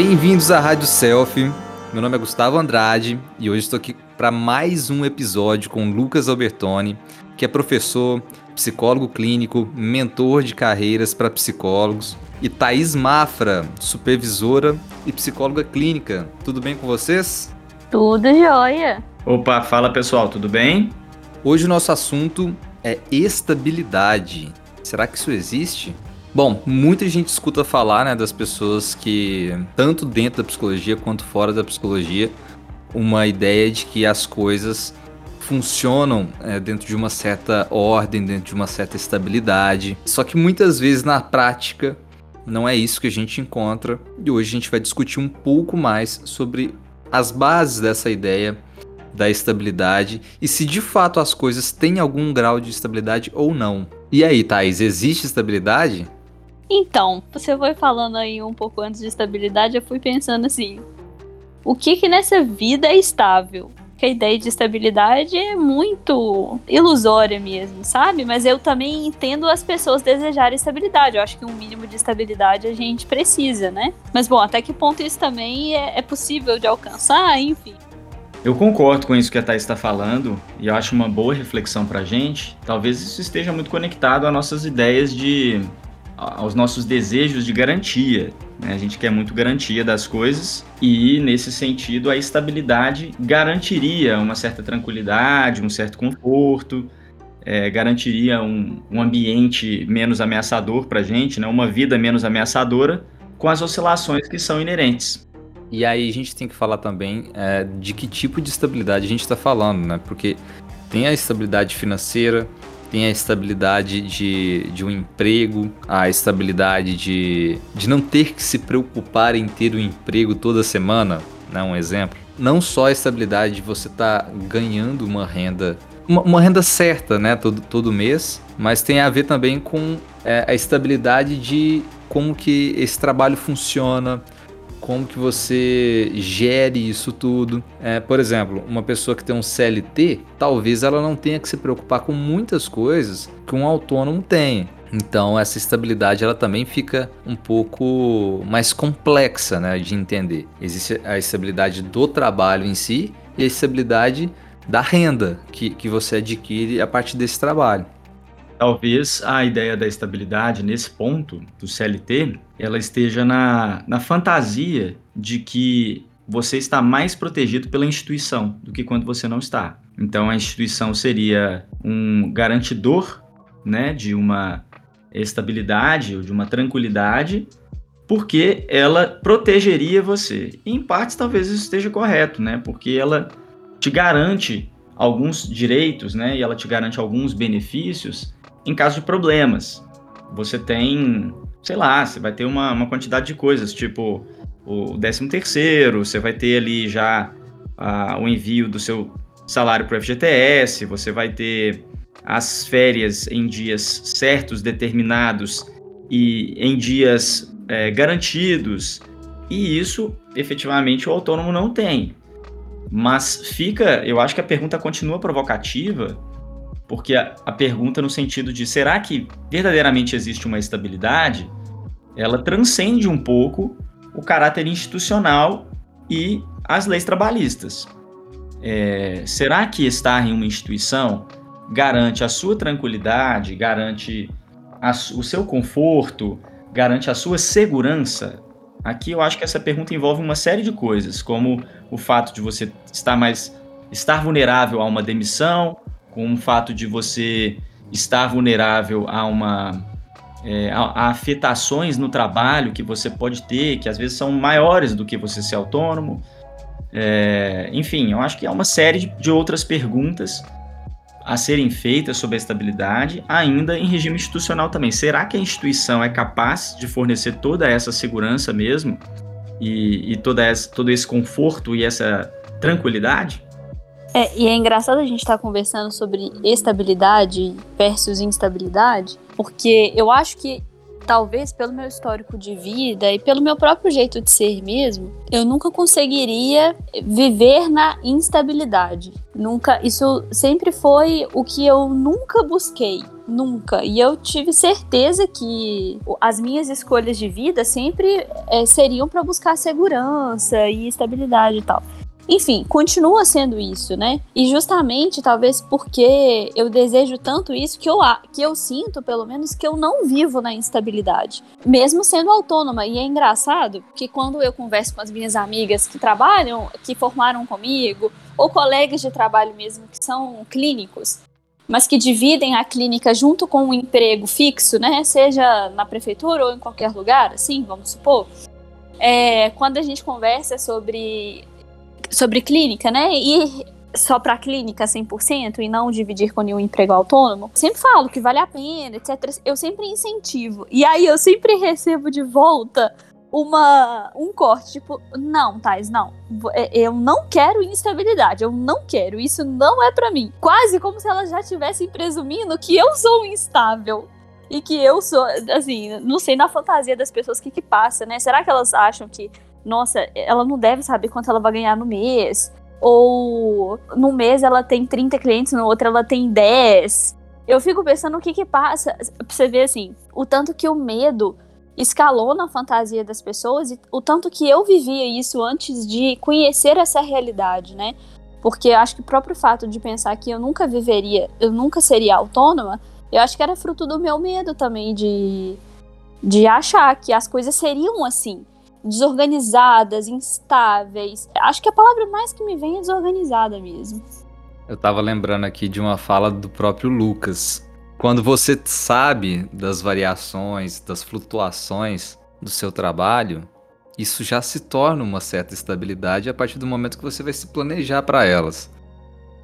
Bem-vindos à Rádio Selfie. Meu nome é Gustavo Andrade e hoje estou aqui para mais um episódio com Lucas Albertoni, que é professor, psicólogo clínico, mentor de carreiras para psicólogos, e Thaís Mafra, supervisora e psicóloga clínica. Tudo bem com vocês? Tudo jóia. Opa, fala pessoal, tudo bem? Hoje o nosso assunto é estabilidade. Será que isso existe? Bom, muita gente escuta falar né, das pessoas que, tanto dentro da psicologia quanto fora da psicologia, uma ideia de que as coisas funcionam é, dentro de uma certa ordem, dentro de uma certa estabilidade. Só que muitas vezes na prática não é isso que a gente encontra e hoje a gente vai discutir um pouco mais sobre as bases dessa ideia da estabilidade e se de fato as coisas têm algum grau de estabilidade ou não. E aí, Thais, existe estabilidade? Então, você foi falando aí um pouco antes de estabilidade, eu fui pensando assim: o que que nessa vida é estável? que a ideia de estabilidade é muito ilusória mesmo, sabe? Mas eu também entendo as pessoas desejarem estabilidade. Eu acho que um mínimo de estabilidade a gente precisa, né? Mas bom, até que ponto isso também é, é possível de alcançar, enfim. Eu concordo com isso que a Thais está falando e eu acho uma boa reflexão para a gente. Talvez isso esteja muito conectado às nossas ideias de. Aos nossos desejos de garantia. Né? A gente quer muito garantia das coisas e, nesse sentido, a estabilidade garantiria uma certa tranquilidade, um certo conforto, é, garantiria um, um ambiente menos ameaçador para a gente, né? uma vida menos ameaçadora com as oscilações que são inerentes. E aí a gente tem que falar também é, de que tipo de estabilidade a gente está falando, né? Porque tem a estabilidade financeira, tem a estabilidade de, de um emprego, a estabilidade de, de não ter que se preocupar em ter um emprego toda semana, né? Um exemplo. Não só a estabilidade de você estar tá ganhando uma renda, uma, uma, renda certa, né? Todo, todo mês, mas tem a ver também com é, a estabilidade de como que esse trabalho funciona, como que você gere isso tudo. É, por exemplo, uma pessoa que tem um CLT, talvez ela não tenha que se preocupar com muitas coisas que um autônomo tem. Então essa estabilidade ela também fica um pouco mais complexa né, de entender. Existe a estabilidade do trabalho em si e a estabilidade da renda que, que você adquire a partir desse trabalho. Talvez a ideia da estabilidade nesse ponto do CLT, ela esteja na, na fantasia de que você está mais protegido pela instituição do que quando você não está. Então a instituição seria um garantidor, né, de uma estabilidade ou de uma tranquilidade, porque ela protegeria você. E em partes talvez isso esteja correto, né? Porque ela te garante alguns direitos, né? E ela te garante alguns benefícios em caso de problemas. Você tem, sei lá, você vai ter uma, uma quantidade de coisas, tipo o 13 terceiro, você vai ter ali já uh, o envio do seu salário para o FGTS, você vai ter as férias em dias certos, determinados e em dias é, garantidos. E isso, efetivamente, o autônomo não tem. Mas fica, eu acho que a pergunta continua provocativa, porque a, a pergunta no sentido de será que verdadeiramente existe uma estabilidade, ela transcende um pouco o caráter institucional e as leis trabalhistas. É, será que estar em uma instituição garante a sua tranquilidade, garante a, o seu conforto, garante a sua segurança? Aqui eu acho que essa pergunta envolve uma série de coisas, como o fato de você estar mais estar vulnerável a uma demissão, com o fato de você estar vulnerável a uma é, afetações no trabalho que você pode ter, que às vezes são maiores do que você ser autônomo. É, enfim, eu acho que há uma série de, de outras perguntas a serem feitas sobre a estabilidade, ainda em regime institucional também. Será que a instituição é capaz de fornecer toda essa segurança mesmo e, e toda essa, todo esse conforto e essa tranquilidade? É, e é engraçado a gente estar tá conversando sobre estabilidade versus instabilidade, porque eu acho que talvez pelo meu histórico de vida e pelo meu próprio jeito de ser mesmo, eu nunca conseguiria viver na instabilidade. Nunca, isso sempre foi o que eu nunca busquei. Nunca. E eu tive certeza que as minhas escolhas de vida sempre é, seriam para buscar segurança e estabilidade e tal. Enfim, continua sendo isso, né? E justamente, talvez porque eu desejo tanto isso, que eu, que eu sinto, pelo menos, que eu não vivo na instabilidade. Mesmo sendo autônoma. E é engraçado que quando eu converso com as minhas amigas que trabalham, que formaram comigo, ou colegas de trabalho mesmo que são clínicos, mas que dividem a clínica junto com um emprego fixo, né? Seja na prefeitura ou em qualquer lugar, assim, vamos supor. É, quando a gente conversa sobre sobre clínica, né? E só para clínica 100% e não dividir com nenhum emprego autônomo, sempre falo que vale a pena, etc. Eu sempre incentivo. E aí eu sempre recebo de volta uma um corte, tipo, não, Thais, não. É, eu não quero instabilidade, eu não quero, isso não é para mim. Quase como se elas já estivessem presumindo que eu sou instável. E que eu sou, assim, não sei na fantasia das pessoas o que que passa, né? Será que elas acham que nossa, ela não deve saber quanto ela vai ganhar no mês. Ou no mês ela tem 30 clientes, no outro ela tem 10. Eu fico pensando o que que passa. Pra você ver assim, o tanto que o medo escalou na fantasia das pessoas e o tanto que eu vivia isso antes de conhecer essa realidade, né? Porque eu acho que o próprio fato de pensar que eu nunca viveria, eu nunca seria autônoma, eu acho que era fruto do meu medo também de, de achar que as coisas seriam assim desorganizadas, instáveis. Acho que a palavra mais que me vem é desorganizada mesmo. Eu tava lembrando aqui de uma fala do próprio Lucas. Quando você sabe das variações, das flutuações do seu trabalho, isso já se torna uma certa estabilidade a partir do momento que você vai se planejar para elas.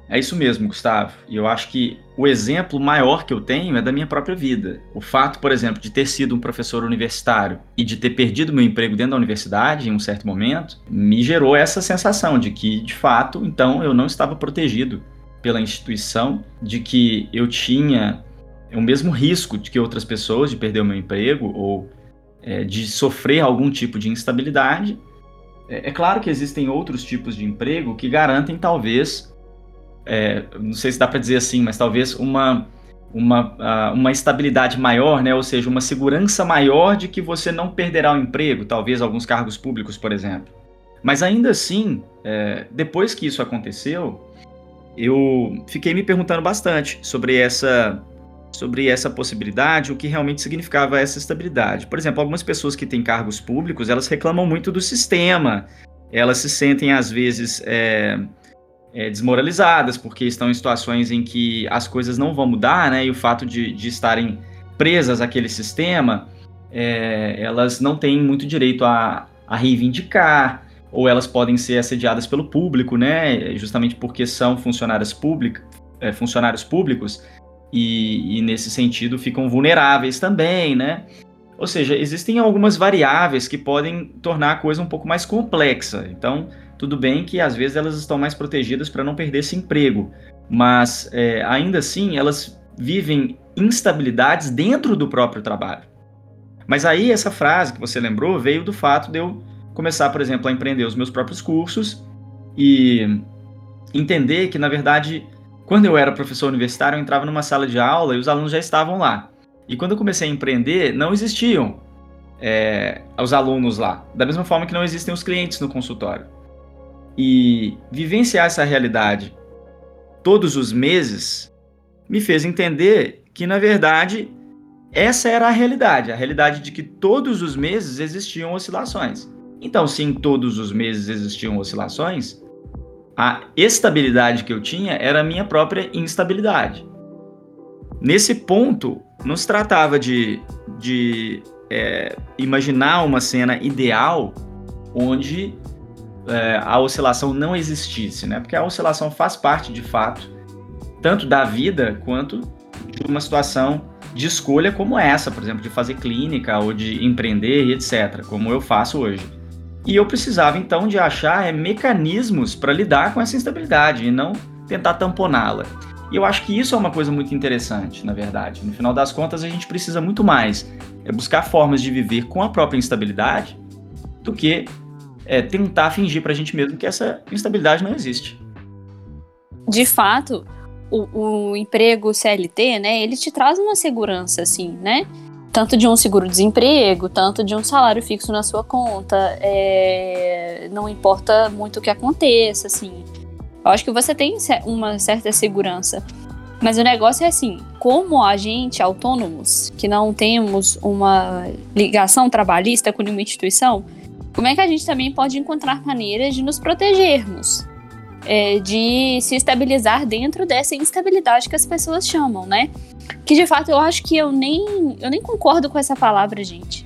É isso mesmo, Gustavo. E eu acho que o exemplo maior que eu tenho é da minha própria vida. O fato, por exemplo, de ter sido um professor universitário e de ter perdido meu emprego dentro da universidade em um certo momento, me gerou essa sensação de que, de fato, então eu não estava protegido pela instituição, de que eu tinha o mesmo risco de que outras pessoas de perder o meu emprego ou é, de sofrer algum tipo de instabilidade. É, é claro que existem outros tipos de emprego que garantem, talvez, é, não sei se dá para dizer assim, mas talvez uma, uma, uma estabilidade maior, né? ou seja, uma segurança maior de que você não perderá o emprego, talvez alguns cargos públicos, por exemplo. Mas ainda assim, é, depois que isso aconteceu, eu fiquei me perguntando bastante sobre essa sobre essa possibilidade, o que realmente significava essa estabilidade. Por exemplo, algumas pessoas que têm cargos públicos, elas reclamam muito do sistema, elas se sentem às vezes é, é, desmoralizadas, porque estão em situações em que as coisas não vão mudar, né? E o fato de, de estarem presas àquele sistema, é, elas não têm muito direito a, a reivindicar, ou elas podem ser assediadas pelo público, né? Justamente porque são funcionárias públicas, é, funcionários públicos, e, e nesse sentido ficam vulneráveis também, né? Ou seja, existem algumas variáveis que podem tornar a coisa um pouco mais complexa. Então, tudo bem que às vezes elas estão mais protegidas para não perder esse emprego, mas é, ainda assim elas vivem instabilidades dentro do próprio trabalho. Mas aí essa frase que você lembrou veio do fato de eu começar, por exemplo, a empreender os meus próprios cursos e entender que, na verdade, quando eu era professor universitário, eu entrava numa sala de aula e os alunos já estavam lá. E quando eu comecei a empreender, não existiam é, os alunos lá, da mesma forma que não existem os clientes no consultório e vivenciar essa realidade todos os meses me fez entender que, na verdade, essa era a realidade, a realidade de que todos os meses existiam oscilações. Então, se em todos os meses existiam oscilações, a estabilidade que eu tinha era a minha própria instabilidade. Nesse ponto, não se tratava de, de é, imaginar uma cena ideal onde é, a oscilação não existisse, né? Porque a oscilação faz parte, de fato, tanto da vida quanto de uma situação de escolha como essa, por exemplo, de fazer clínica ou de empreender e etc., como eu faço hoje. E eu precisava então de achar é, mecanismos para lidar com essa instabilidade e não tentar tamponá-la. E eu acho que isso é uma coisa muito interessante, na verdade. No final das contas, a gente precisa muito mais é buscar formas de viver com a própria instabilidade do que é, tentar fingir para a gente mesmo que essa instabilidade não existe. De fato, o, o emprego CLT, né, ele te traz uma segurança, assim, né? Tanto de um seguro-desemprego, tanto de um salário fixo na sua conta. É, não importa muito o que aconteça, assim. Eu acho que você tem uma certa segurança. Mas o negócio é assim, como a gente, autônomos, que não temos uma ligação trabalhista com nenhuma instituição, como é que a gente também pode encontrar maneiras de nos protegermos? É, de se estabilizar dentro dessa instabilidade que as pessoas chamam, né? Que de fato eu acho que eu nem, eu nem concordo com essa palavra, gente.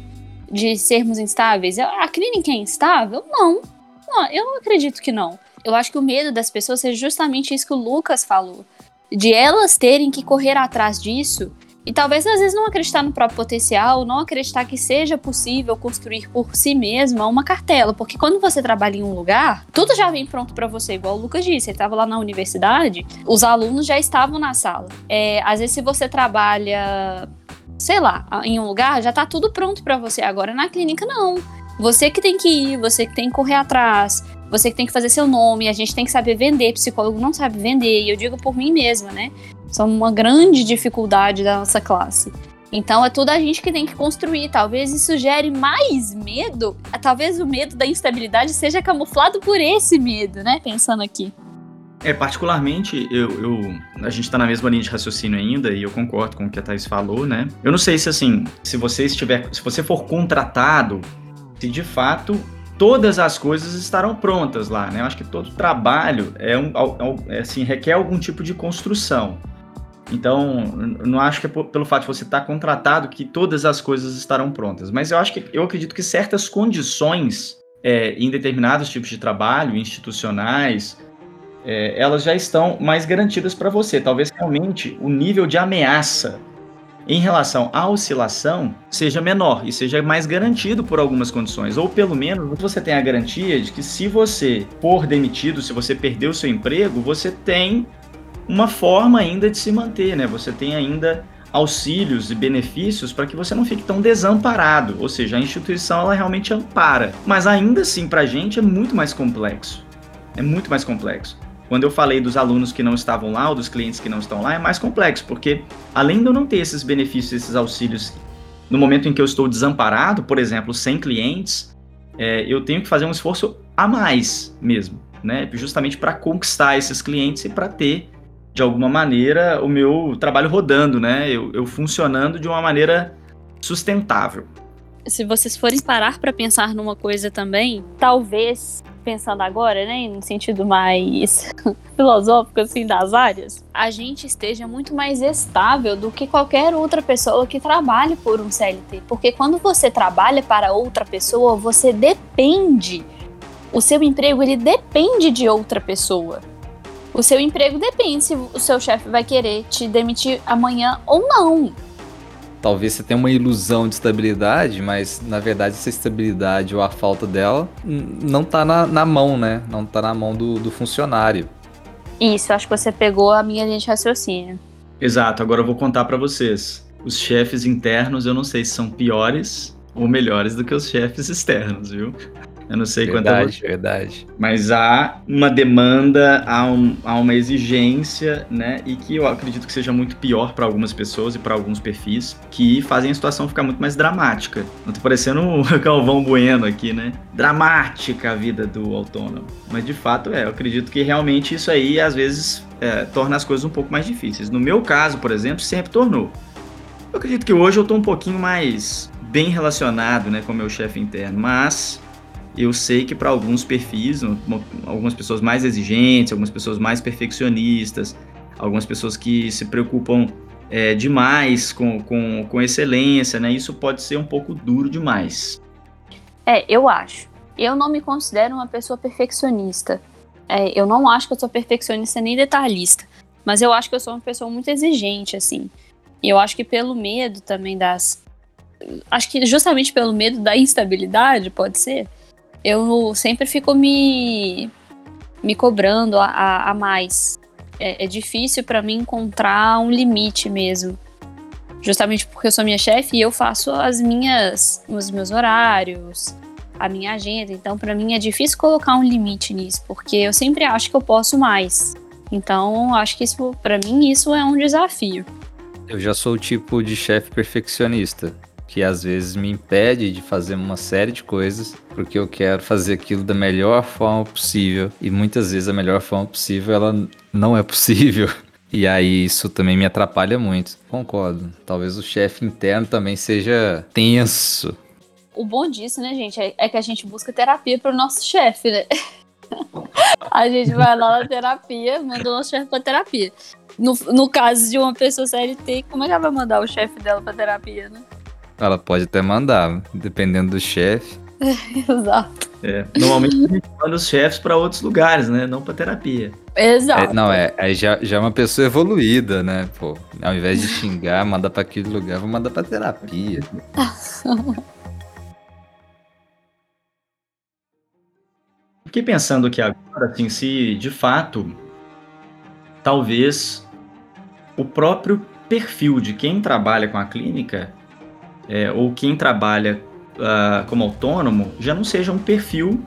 De sermos instáveis. A clínica é instável? Não. não. Eu não acredito que não. Eu acho que o medo das pessoas é justamente isso que o Lucas falou. De elas terem que correr atrás disso e talvez às vezes não acreditar no próprio potencial, não acreditar que seja possível construir por si mesma uma cartela, porque quando você trabalha em um lugar, tudo já vem pronto para você, igual o Lucas disse, ele estava lá na universidade, os alunos já estavam na sala. É, às vezes se você trabalha, sei lá, em um lugar, já tá tudo pronto para você. Agora na clínica não. Você que tem que ir, você que tem que correr atrás, você que tem que fazer seu nome, a gente tem que saber vender, psicólogo não sabe vender, e eu digo por mim mesma, né? São uma grande dificuldade da nossa classe. Então é tudo a gente que tem que construir. Talvez isso gere mais medo. Talvez o medo da instabilidade seja camuflado por esse medo, né? Pensando aqui. É, particularmente, eu, eu a gente está na mesma linha de raciocínio ainda, e eu concordo com o que a Thais falou, né? Eu não sei se assim, se você estiver. Se você for contratado, se de fato todas as coisas estarão prontas lá, né? Eu acho que todo trabalho é um, é, assim, requer algum tipo de construção. Então, não acho que é pelo fato de você estar contratado que todas as coisas estarão prontas. Mas eu acho que eu acredito que certas condições é, em determinados tipos de trabalho, institucionais, é, elas já estão mais garantidas para você. Talvez realmente o nível de ameaça em relação à oscilação seja menor e seja mais garantido por algumas condições. Ou pelo menos você tem a garantia de que se você for demitido, se você perder o seu emprego, você tem uma forma ainda de se manter, né? Você tem ainda auxílios e benefícios para que você não fique tão desamparado, ou seja, a instituição ela realmente ampara, mas ainda assim para a gente é muito mais complexo, é muito mais complexo. Quando eu falei dos alunos que não estavam lá ou dos clientes que não estão lá, é mais complexo, porque além de eu não ter esses benefícios, esses auxílios, no momento em que eu estou desamparado, por exemplo, sem clientes, é, eu tenho que fazer um esforço a mais mesmo, né? Justamente para conquistar esses clientes e para ter de alguma maneira, o meu trabalho rodando, né? Eu, eu funcionando de uma maneira sustentável. Se vocês forem parar para pensar numa coisa também, talvez pensando agora, né, no sentido mais filosófico assim das áreas, a gente esteja muito mais estável do que qualquer outra pessoa que trabalhe por um CLT, porque quando você trabalha para outra pessoa, você depende. O seu emprego ele depende de outra pessoa. O seu emprego depende se o seu chefe vai querer te demitir amanhã ou não. Talvez você tenha uma ilusão de estabilidade, mas na verdade essa estabilidade ou a falta dela não tá na, na mão, né? Não tá na mão do, do funcionário. Isso, acho que você pegou a minha linha de raciocínio. Exato, agora eu vou contar para vocês. Os chefes internos eu não sei se são piores ou melhores do que os chefes externos, viu? Eu não sei verdade, quanto. É verdade. Mas há uma demanda, há, um, há uma exigência, né? E que eu acredito que seja muito pior para algumas pessoas e para alguns perfis, que fazem a situação ficar muito mais dramática. Não tô parecendo o Calvão Bueno aqui, né? Dramática a vida do autônomo. Mas de fato é, eu acredito que realmente isso aí às vezes é, torna as coisas um pouco mais difíceis. No meu caso, por exemplo, sempre tornou. Eu acredito que hoje eu tô um pouquinho mais bem relacionado né, com o meu chefe interno, mas eu sei que para alguns perfis, algumas pessoas mais exigentes, algumas pessoas mais perfeccionistas, algumas pessoas que se preocupam é, demais com, com, com excelência, né? Isso pode ser um pouco duro demais. É, eu acho. Eu não me considero uma pessoa perfeccionista. É, eu não acho que eu sou perfeccionista nem detalhista. Mas eu acho que eu sou uma pessoa muito exigente, assim. E eu acho que pelo medo também das. Acho que justamente pelo medo da instabilidade, pode ser eu sempre fico me, me cobrando a, a, a mais. É, é difícil para mim encontrar um limite mesmo. Justamente porque eu sou minha chefe e eu faço as minhas, os meus horários, a minha agenda. Então, para mim é difícil colocar um limite nisso, porque eu sempre acho que eu posso mais. Então, acho que isso, para mim, isso é um desafio. Eu já sou o tipo de chefe perfeccionista, que às vezes me impede de fazer uma série de coisas, porque eu quero fazer aquilo da melhor forma possível, e muitas vezes a melhor forma possível ela não é possível. E aí isso também me atrapalha muito. Concordo. Talvez o chefe interno também seja tenso. O bom disso, né, gente, é, é que a gente busca terapia pro nosso chefe, né? a gente vai lá na terapia, manda o nosso chefe pra terapia. No, no caso de uma pessoa CLT, como é que ela vai mandar o chefe dela pra terapia, né? Ela pode até mandar, dependendo do chefe. Exato. É, normalmente a gente manda os chefes para outros lugares, né? Não para terapia. Exato. É, não, é, aí já, já é uma pessoa evoluída, né? Pô, ao invés de xingar, manda para aquele lugar, vou mandar para terapia. Fiquei pensando aqui agora, assim, se de fato, talvez o próprio perfil de quem trabalha com a clínica é, ou quem trabalha uh, como autônomo já não seja um perfil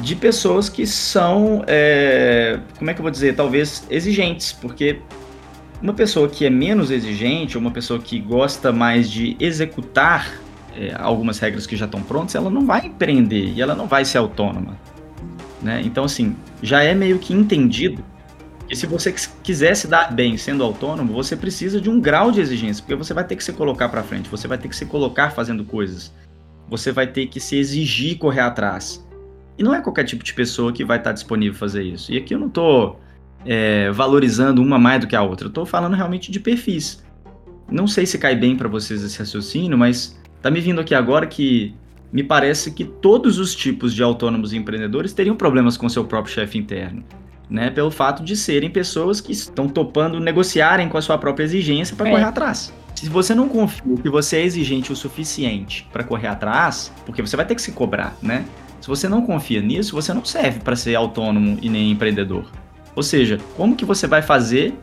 de pessoas que são, é, como é que eu vou dizer, talvez exigentes, porque uma pessoa que é menos exigente, ou uma pessoa que gosta mais de executar é, algumas regras que já estão prontas, ela não vai empreender e ela não vai ser autônoma. Né? Então, assim, já é meio que entendido que se você quiser se dar bem sendo autônomo, você precisa de um grau de exigência, porque você vai ter que se colocar para frente, você vai ter que se colocar fazendo coisas você vai ter que se exigir correr atrás. E não é qualquer tipo de pessoa que vai estar disponível fazer isso. E aqui eu não estou é, valorizando uma mais do que a outra, eu estou falando realmente de perfis. Não sei se cai bem para vocês esse raciocínio, mas tá me vindo aqui agora que me parece que todos os tipos de autônomos e empreendedores teriam problemas com seu próprio chefe interno. Né, pelo fato de serem pessoas que estão topando negociarem com a sua própria exigência para é. correr atrás. Se você não confia que você é exigente o suficiente para correr atrás, porque você vai ter que se cobrar, né? Se você não confia nisso, você não serve para ser autônomo e nem empreendedor. Ou seja, como que você vai fazer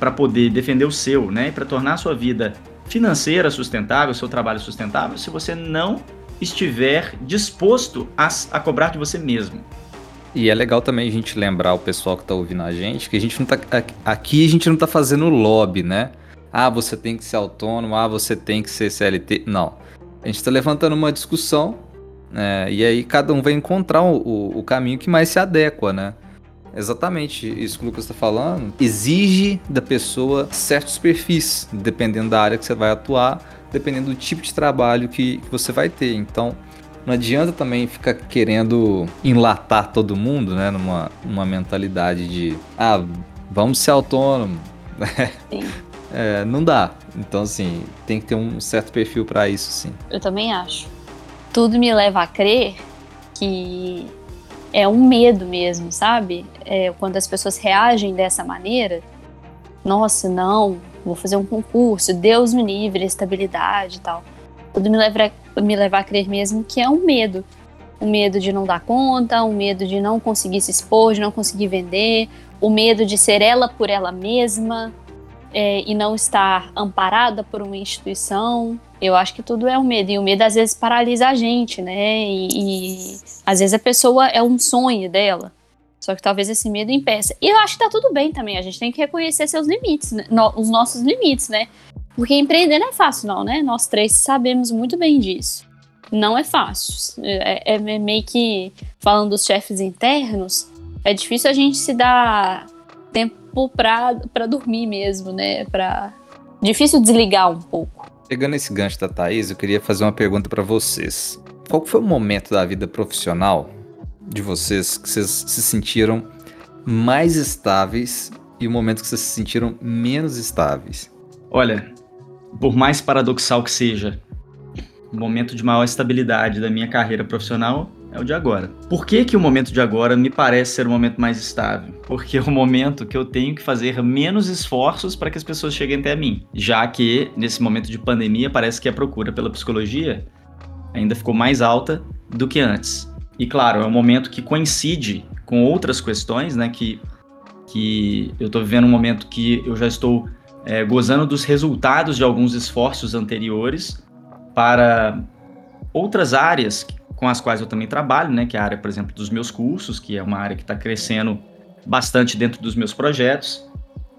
para poder defender o seu, né? Para tornar a sua vida financeira sustentável, seu trabalho sustentável, se você não estiver disposto a, a cobrar de você mesmo. E é legal também a gente lembrar o pessoal que está ouvindo a gente que a gente não tá aqui a gente não está fazendo lobby, né? ah, você tem que ser autônomo, ah, você tem que ser CLT. Não. A gente está levantando uma discussão, né? E aí cada um vai encontrar o, o, o caminho que mais se adequa, né? Exatamente isso que o Lucas está falando. Exige da pessoa certos perfis, dependendo da área que você vai atuar, dependendo do tipo de trabalho que, que você vai ter. Então, não adianta também ficar querendo enlatar todo mundo, né? Numa, numa mentalidade de, ah, vamos ser autônomo. É, não dá. Então, assim, tem que ter um certo perfil para isso, sim. Eu também acho. Tudo me leva a crer que é um medo mesmo, sabe? É, quando as pessoas reagem dessa maneira, nossa, não, vou fazer um concurso, Deus me livre, estabilidade e tal. Tudo me leva, me leva a crer mesmo que é um medo. O um medo de não dar conta, o um medo de não conseguir se expor, de não conseguir vender, o medo de ser ela por ela mesma, é, e não estar amparada por uma instituição. Eu acho que tudo é um medo. E o medo às vezes paralisa a gente, né? E, e às vezes a pessoa é um sonho dela. Só que talvez esse medo impeça. E eu acho que tá tudo bem também. A gente tem que reconhecer seus limites, né? no, os nossos limites, né? Porque empreender não é fácil, não, né? Nós três sabemos muito bem disso. Não é fácil. É, é meio que, falando dos chefes internos, é difícil a gente se dar tempo pra dormir mesmo, né? Pra... Difícil desligar um pouco. Pegando esse gancho da Thaís, eu queria fazer uma pergunta para vocês. Qual foi o momento da vida profissional de vocês que vocês se sentiram mais estáveis e o momento que vocês se sentiram menos estáveis? Olha, por mais paradoxal que seja, o momento de maior estabilidade da minha carreira profissional é o de agora. Por que, que o momento de agora me parece ser o momento mais estável? Porque é o momento que eu tenho que fazer menos esforços para que as pessoas cheguem até mim. Já que, nesse momento de pandemia, parece que a procura pela psicologia ainda ficou mais alta do que antes. E claro, é um momento que coincide com outras questões, né? Que, que eu estou vivendo um momento que eu já estou é, gozando dos resultados de alguns esforços anteriores para outras áreas com as quais eu também trabalho, né? Que é a área, por exemplo, dos meus cursos, que é uma área que está crescendo bastante dentro dos meus projetos.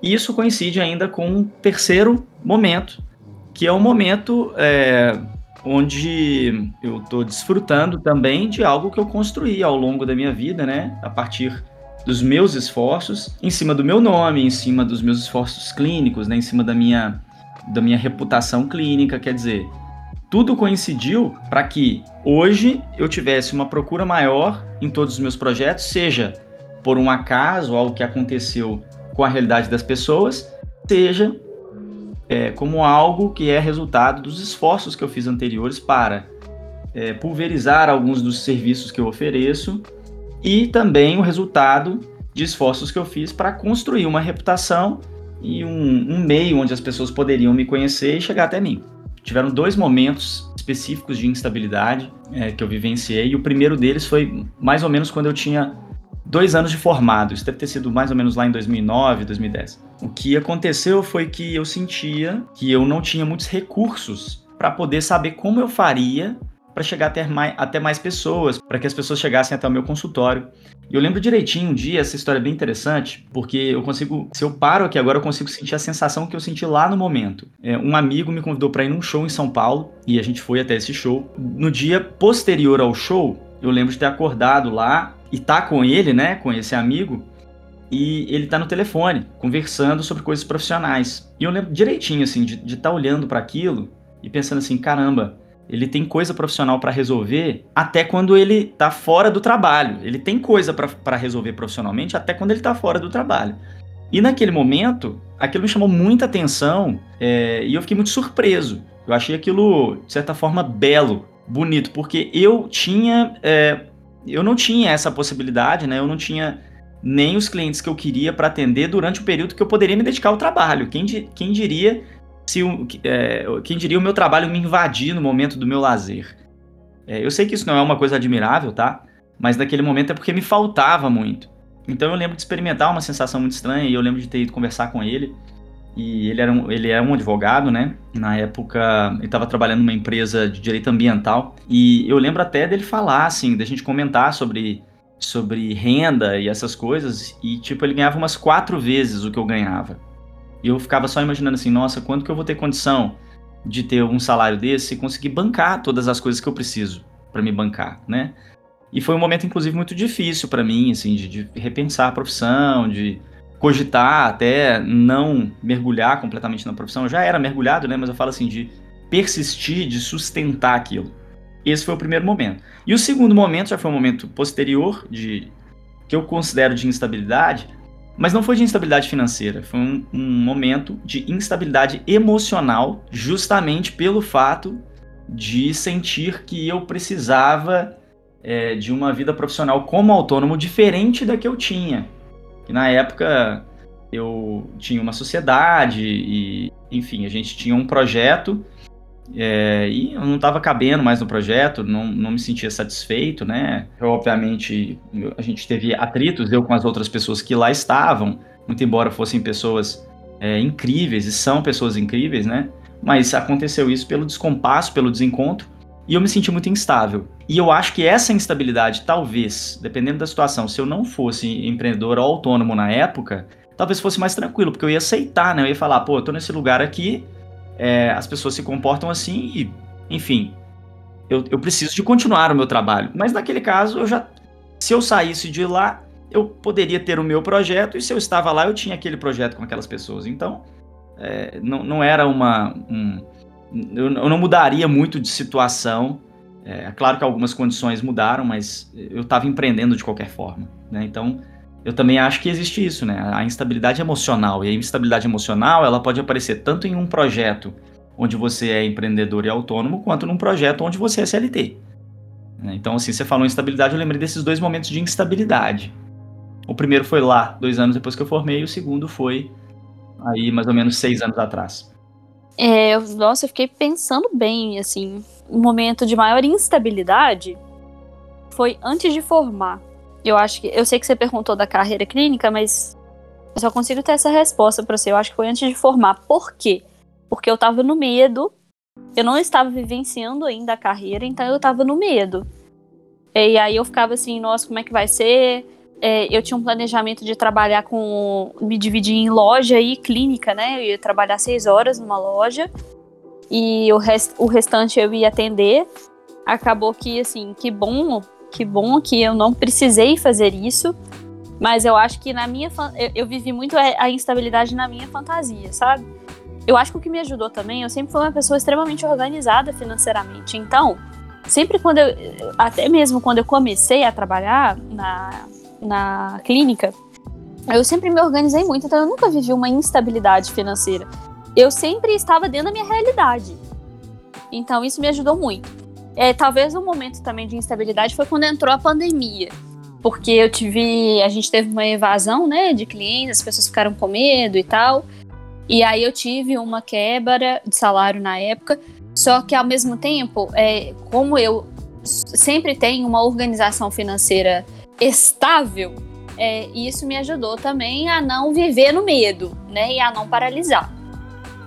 E isso coincide ainda com um terceiro momento, que é um momento é, onde eu estou desfrutando também de algo que eu construí ao longo da minha vida, né? A partir dos meus esforços, em cima do meu nome, em cima dos meus esforços clínicos, né? Em cima da minha, da minha reputação clínica, quer dizer, tudo coincidiu para que hoje eu tivesse uma procura maior em todos os meus projetos, seja por um acaso, algo que aconteceu com a realidade das pessoas, seja é, como algo que é resultado dos esforços que eu fiz anteriores para é, pulverizar alguns dos serviços que eu ofereço e também o resultado de esforços que eu fiz para construir uma reputação e um, um, meio onde as pessoas poderiam me conhecer e chegar até mim. Tiveram dois momentos específicos de instabilidade é, que eu vivenciei, e o primeiro deles foi mais ou menos quando eu tinha dois anos de formado. Isso deve ter sido mais ou menos lá em 2009, 2010. O que aconteceu foi que eu sentia que eu não tinha muitos recursos para poder saber como eu faria para chegar até mais, até mais pessoas, para que as pessoas chegassem até o meu consultório. E eu lembro direitinho um dia, essa história é bem interessante, porque eu consigo, se eu paro aqui agora, eu consigo sentir a sensação que eu senti lá no momento. É, um amigo me convidou para ir num show em São Paulo, e a gente foi até esse show. No dia posterior ao show, eu lembro de ter acordado lá e tá com ele, né, com esse amigo, e ele tá no telefone, conversando sobre coisas profissionais. E eu lembro direitinho, assim, de estar tá olhando para aquilo e pensando assim, caramba, ele tem coisa profissional para resolver até quando ele tá fora do trabalho. Ele tem coisa para resolver profissionalmente até quando ele tá fora do trabalho. E naquele momento, aquilo me chamou muita atenção é, e eu fiquei muito surpreso. Eu achei aquilo, de certa forma, belo, bonito, porque eu tinha é, eu não tinha essa possibilidade, né? Eu não tinha nem os clientes que eu queria para atender durante o período que eu poderia me dedicar ao trabalho. Quem, quem diria se é, quem diria o meu trabalho me invadir no momento do meu lazer? É, eu sei que isso não é uma coisa admirável, tá? Mas naquele momento é porque me faltava muito. Então eu lembro de experimentar uma sensação muito estranha e eu lembro de ter ido conversar com ele e ele era um, ele é um advogado, né? Na época, ele estava trabalhando numa empresa de direito ambiental. E eu lembro até dele falar, assim, da gente comentar sobre, sobre renda e essas coisas. E, tipo, ele ganhava umas quatro vezes o que eu ganhava. E eu ficava só imaginando assim, nossa, quanto que eu vou ter condição de ter um salário desse e conseguir bancar todas as coisas que eu preciso para me bancar, né? E foi um momento, inclusive, muito difícil para mim, assim, de, de repensar a profissão, de cogitar até não mergulhar completamente na profissão. Eu já era mergulhado, né? Mas eu falo assim, de persistir, de sustentar aquilo. Esse foi o primeiro momento. E o segundo momento já foi um momento posterior, de que eu considero de instabilidade, mas não foi de instabilidade financeira, foi um, um momento de instabilidade emocional, justamente pelo fato de sentir que eu precisava é, de uma vida profissional como autônomo diferente da que eu tinha. Que na época eu tinha uma sociedade e, enfim, a gente tinha um projeto é, e eu não estava cabendo mais no projeto, não, não me sentia satisfeito, né? Eu, obviamente, a gente teve atritos, eu com as outras pessoas que lá estavam, muito embora fossem pessoas é, incríveis, e são pessoas incríveis, né? Mas aconteceu isso pelo descompasso, pelo desencontro, e eu me senti muito instável. E eu acho que essa instabilidade, talvez, dependendo da situação, se eu não fosse empreendedor ou autônomo na época, talvez fosse mais tranquilo, porque eu ia aceitar, né? Eu ia falar, pô, eu tô nesse lugar aqui, é, as pessoas se comportam assim e, enfim, eu, eu preciso de continuar o meu trabalho. Mas naquele caso, eu já. Se eu saísse de lá, eu poderia ter o meu projeto, e se eu estava lá, eu tinha aquele projeto com aquelas pessoas. Então, é, não, não era uma. Um, eu, não mudaria muito de situação. É, é claro que algumas condições mudaram, mas eu estava empreendendo de qualquer forma. Né? Então, eu também acho que existe isso, né? A instabilidade emocional. E a instabilidade emocional, ela pode aparecer tanto em um projeto onde você é empreendedor e autônomo, quanto num projeto onde você é CLT. Né? Então, assim, você falou instabilidade, eu lembrei desses dois momentos de instabilidade. O primeiro foi lá, dois anos depois que eu formei, e o segundo foi aí mais ou menos seis anos atrás. É, nossa, eu fiquei pensando bem, assim, o um momento de maior instabilidade foi antes de formar. Eu acho que, eu sei que você perguntou da carreira clínica, mas eu só consigo ter essa resposta para você. Eu acho que foi antes de formar. Por quê? Porque eu tava no medo, eu não estava vivenciando ainda a carreira, então eu tava no medo. E aí eu ficava assim, nossa, como é que vai ser? é, eu tinha um planejamento de trabalhar com. me dividir em loja e clínica, né? Eu ia trabalhar seis horas numa loja e o, rest, o restante eu ia atender. Acabou que, assim, que bom, que bom que eu não precisei fazer isso. Mas eu acho que na minha. Eu, eu vivi muito a instabilidade na minha fantasia, sabe? Eu acho que o que me ajudou também, eu sempre fui uma pessoa extremamente organizada financeiramente. Então, sempre quando eu. Até mesmo quando eu comecei a trabalhar na, na clínica, eu sempre me organizei muito, então eu nunca vivi uma instabilidade financeira. Eu sempre estava dentro da minha realidade. Então isso me ajudou muito. É, talvez um momento também de instabilidade foi quando entrou a pandemia. Porque eu tive. A gente teve uma evasão, né, de clientes, as pessoas ficaram com medo e tal. E aí eu tive uma quebra de salário na época. Só que ao mesmo tempo, é, como eu sempre tenho uma organização financeira estável, é, isso me ajudou também a não viver no medo, né? E a não paralisar.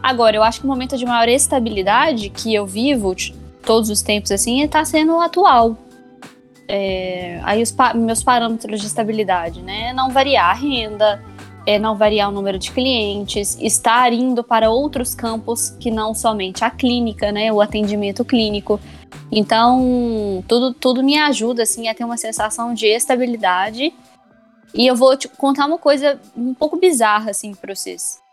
Agora, eu acho que o momento de maior estabilidade que eu vivo todos os tempos assim está sendo atual. É, aí os pa meus parâmetros de estabilidade, né? Não variar a renda, é, não variar o número de clientes, estar indo para outros campos que não somente a clínica, né? O atendimento clínico. Então, tudo, tudo me ajuda, assim, a ter uma sensação de estabilidade. E eu vou te contar uma coisa um pouco bizarra, assim, para vocês.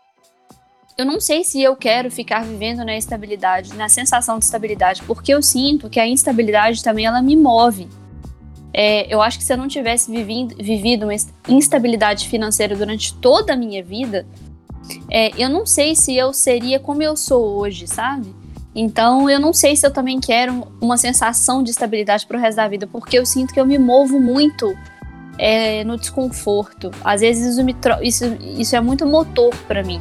Eu não sei se eu quero ficar vivendo na estabilidade, na sensação de estabilidade, porque eu sinto que a instabilidade também, ela me move. É, eu acho que se eu não tivesse vivido, vivido uma instabilidade financeira durante toda a minha vida, é, eu não sei se eu seria como eu sou hoje, sabe? Então, eu não sei se eu também quero uma sensação de estabilidade pro resto da vida, porque eu sinto que eu me movo muito é, no desconforto. Às vezes isso, isso, isso é muito motor para mim.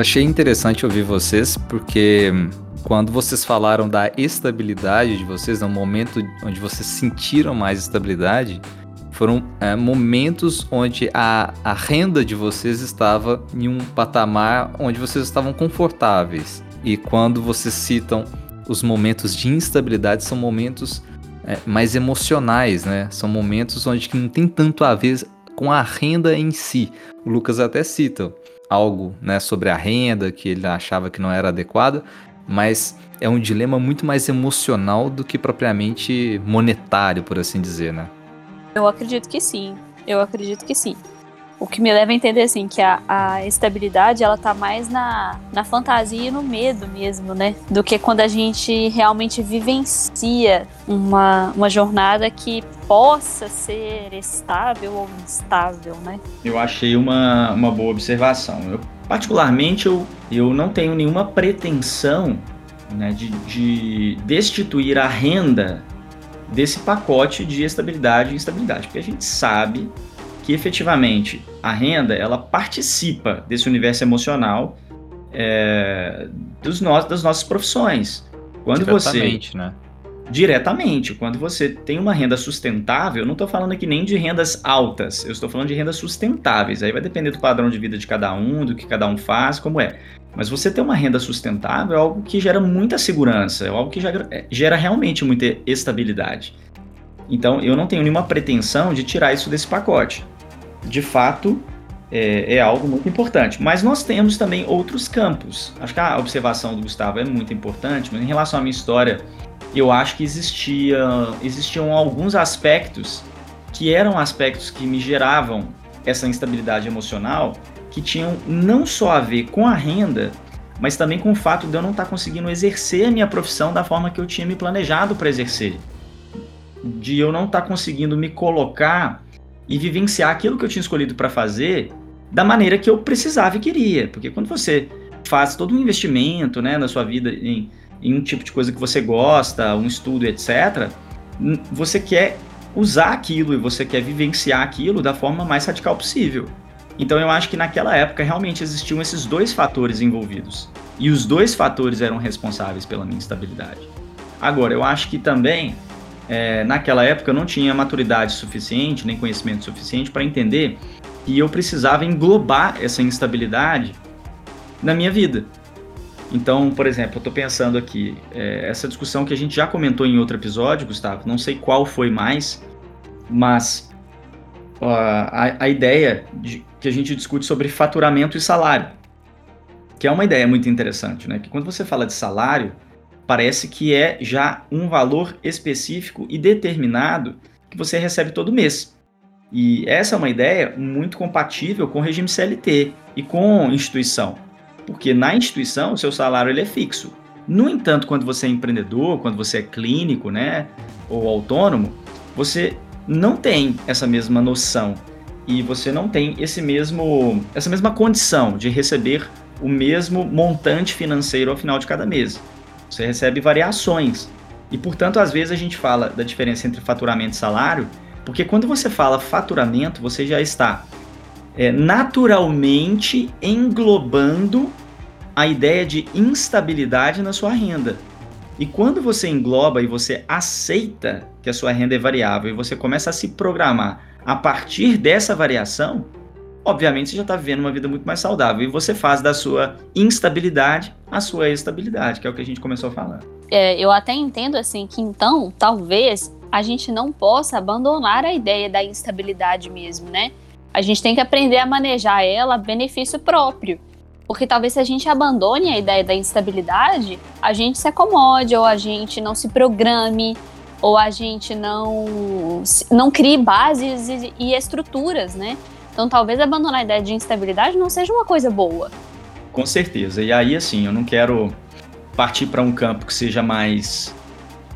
Eu achei interessante ouvir vocês, porque quando vocês falaram da estabilidade de vocês, no momento onde vocês sentiram mais estabilidade, foram é, momentos onde a, a renda de vocês estava em um patamar onde vocês estavam confortáveis. E quando vocês citam os momentos de instabilidade, são momentos é, mais emocionais, né? São momentos onde não tem tanto a ver com a renda em si. O Lucas até cita algo né, sobre a renda que ele achava que não era adequada, mas é um dilema muito mais emocional do que propriamente monetário, por assim dizer, né? Eu acredito que sim. Eu acredito que sim. O que me leva a entender, assim, que a, a estabilidade, ela tá mais na, na fantasia e no medo mesmo, né? Do que quando a gente realmente vivencia uma, uma jornada que possa ser estável ou instável, né? Eu achei uma, uma boa observação. Eu, particularmente, eu, eu não tenho nenhuma pretensão né, de, de destituir a renda desse pacote de estabilidade e instabilidade, porque a gente sabe que efetivamente a renda ela participa desse universo emocional é, dos no, das nossas profissões. Quando diretamente, você né? diretamente, quando você tem uma renda sustentável, eu não estou falando aqui nem de rendas altas, eu estou falando de rendas sustentáveis. Aí vai depender do padrão de vida de cada um, do que cada um faz, como é. Mas você ter uma renda sustentável é algo que gera muita segurança, é algo que gera, é, gera realmente muita estabilidade. Então, eu não tenho nenhuma pretensão de tirar isso desse pacote. De fato, é, é, algo muito importante. Mas nós temos também outros campos. Acho que a observação do Gustavo é muito importante, mas em relação à minha história, eu acho que existia, existiam alguns aspectos que eram aspectos que me geravam essa instabilidade emocional que tinham não só a ver com a renda, mas também com o fato de eu não estar tá conseguindo exercer a minha profissão da forma que eu tinha me planejado para exercer. De eu não estar tá conseguindo me colocar e vivenciar aquilo que eu tinha escolhido para fazer da maneira que eu precisava e queria. Porque quando você faz todo um investimento né, na sua vida em, em um tipo de coisa que você gosta, um estudo, etc., você quer usar aquilo e você quer vivenciar aquilo da forma mais radical possível. Então eu acho que naquela época realmente existiam esses dois fatores envolvidos. E os dois fatores eram responsáveis pela minha instabilidade. Agora, eu acho que também, é, naquela época, eu não tinha maturidade suficiente, nem conhecimento suficiente para entender que eu precisava englobar essa instabilidade na minha vida. Então, por exemplo, eu estou pensando aqui, é, essa discussão que a gente já comentou em outro episódio, Gustavo, não sei qual foi mais, mas uh, a, a, ideia de, que a gente discute sobre faturamento e salário, que é uma ideia muito interessante, né? Que quando você fala de salário, parece que é já um valor específico e determinado que você recebe todo mês. E essa é uma ideia muito compatível com o regime CLT e com instituição porque na instituição o seu salário ele é fixo. No entanto, quando você é empreendedor, quando você é clínico, né, ou autônomo, você não tem essa mesma noção e você não tem esse mesmo essa mesma condição de receber o mesmo montante financeiro ao final de cada mês. Você recebe variações. E, portanto, às vezes a gente fala da diferença entre faturamento e salário, porque quando você fala faturamento, você já está é, naturalmente englobando a ideia de instabilidade na sua renda. E quando você engloba e você aceita que a sua renda é variável e você começa a se programar a partir dessa variação, obviamente você já está vivendo uma vida muito mais saudável. E você faz da sua instabilidade a sua estabilidade, que é o que a gente começou falando. É, eu até entendo assim que então, talvez a gente não possa abandonar a ideia da instabilidade mesmo, né? A gente tem que aprender a manejar ela a benefício próprio. Porque talvez se a gente abandone a ideia da instabilidade, a gente se acomode, ou a gente não se programe, ou a gente não, não crie bases e, e estruturas, né? Então talvez abandonar a ideia de instabilidade não seja uma coisa boa. Com certeza. E aí, assim, eu não quero partir para um campo que seja mais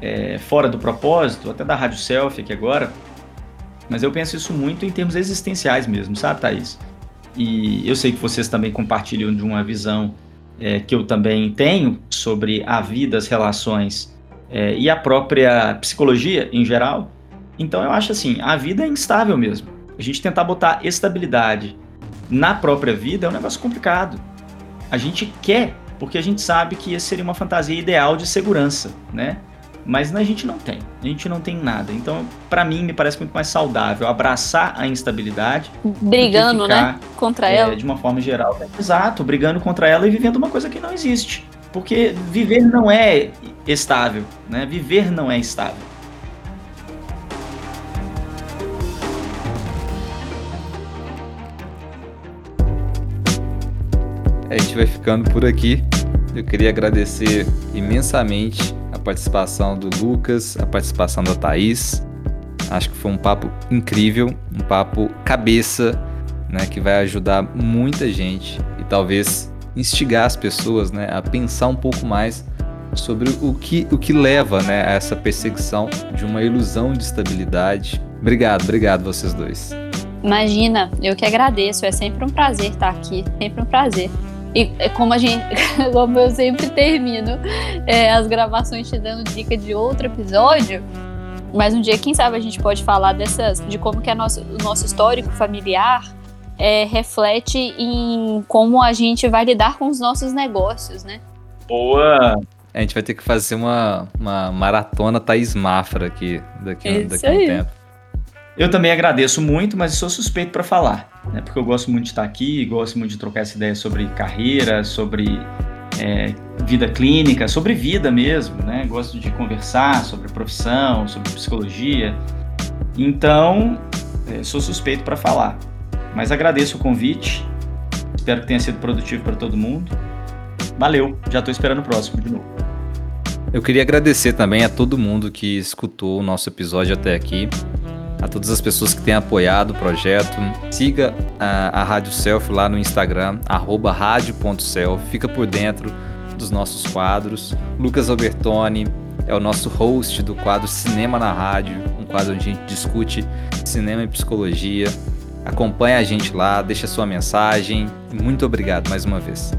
é, fora do propósito, até da Rádio Selfie aqui agora, mas eu penso isso muito em termos existenciais mesmo, sabe, Thaís? E eu sei que vocês também compartilham de uma visão é, que eu também tenho sobre a vida, as relações é, e a própria psicologia em geral. Então eu acho assim, a vida é instável mesmo. A gente tentar botar estabilidade na própria vida é um negócio complicado. A gente quer, porque a gente sabe que essa seria uma fantasia ideal de segurança, né? Mas a gente não tem, a gente não tem nada. Então, para mim, me parece muito mais saudável abraçar a instabilidade. Brigando, né, ficar, né? Contra é, ela. De uma forma geral. Exato, brigando contra ela e vivendo uma coisa que não existe. Porque viver não é estável, né? Viver não é estável. A vai ficando por aqui. Eu queria agradecer imensamente participação do Lucas, a participação da Thaís. Acho que foi um papo incrível, um papo cabeça, né, que vai ajudar muita gente e talvez instigar as pessoas, né, a pensar um pouco mais sobre o que, o que leva, né, a essa perseguição de uma ilusão de estabilidade. Obrigado, obrigado vocês dois. Imagina, eu que agradeço, é sempre um prazer estar aqui, sempre um prazer. E é como a gente, como eu sempre termino é, as gravações te dando dica de outro episódio, mas um dia, quem sabe, a gente pode falar dessas, de como que é nosso, o nosso histórico familiar é, reflete em como a gente vai lidar com os nossos negócios, né? Boa! A gente vai ter que fazer uma, uma maratona Thaís Mafra aqui daqui, daqui a um tempo. Eu também agradeço muito, mas sou suspeito para falar, né? Porque eu gosto muito de estar aqui, gosto muito de trocar essa ideia sobre carreira, sobre é, vida clínica, sobre vida mesmo, né? Gosto de conversar sobre profissão, sobre psicologia. Então, é, sou suspeito para falar. Mas agradeço o convite. Espero que tenha sido produtivo para todo mundo. Valeu, já estou esperando o próximo de novo. Eu queria agradecer também a todo mundo que escutou o nosso episódio até aqui a todas as pessoas que têm apoiado o projeto. Siga a, a Rádio Self lá no Instagram, rádio.self. Fica por dentro dos nossos quadros. Lucas Albertoni é o nosso host do quadro Cinema na Rádio, um quadro onde a gente discute cinema e psicologia. Acompanhe a gente lá, deixa sua mensagem. Muito obrigado mais uma vez.